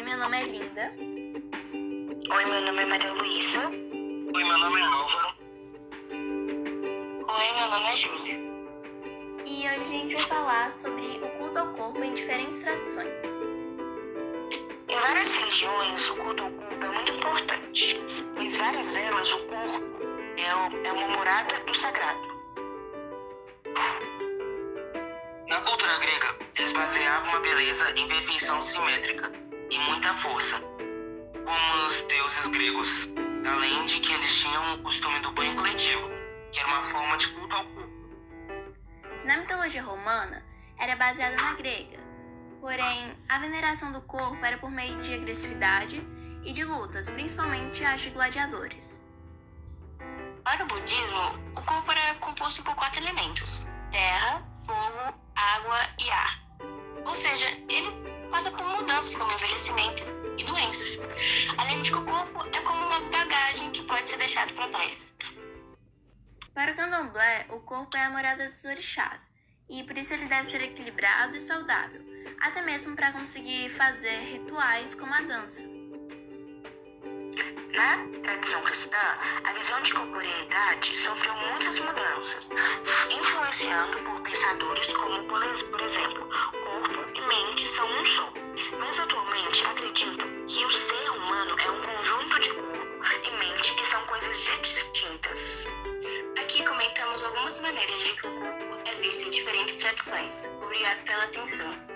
Oi, meu nome é Linda. Oi, meu nome é Maria Luísa. Oi, meu nome é Álvaro. Oi, meu nome é Júlia. E hoje a gente vai falar sobre o culto ao corpo em diferentes tradições. Em várias religiões, o culto ao corpo é muito importante, pois várias delas o corpo é, é uma morada do sagrado. Na cultura grega, eles baseavam a beleza em perfeição simétrica muita força, como os deuses gregos, além de que eles tinham o costume do banho coletivo, que era uma forma de culto ao corpo. Na mitologia romana, era baseada na grega. Porém, a veneração do corpo era por meio de agressividade e de lutas, principalmente as de gladiadores. Para o budismo, o corpo era composto por quatro elementos: mudanças como envelhecimento e doenças. Além de que o corpo é como uma bagagem que pode ser deixado para trás. Para o candomblé, o corpo é a morada dos orixás, e por isso ele deve ser equilibrado e saudável, até mesmo para conseguir fazer rituais como a dança. Na tradição cristã, a visão de corporeidade sofreu muitas mudanças, influenciando por pensadores como, por exemplo, corpo e mente coisas distintas. Aqui comentamos algumas maneiras de que o corpo é visto em diferentes tradições. Obrigado pela atenção.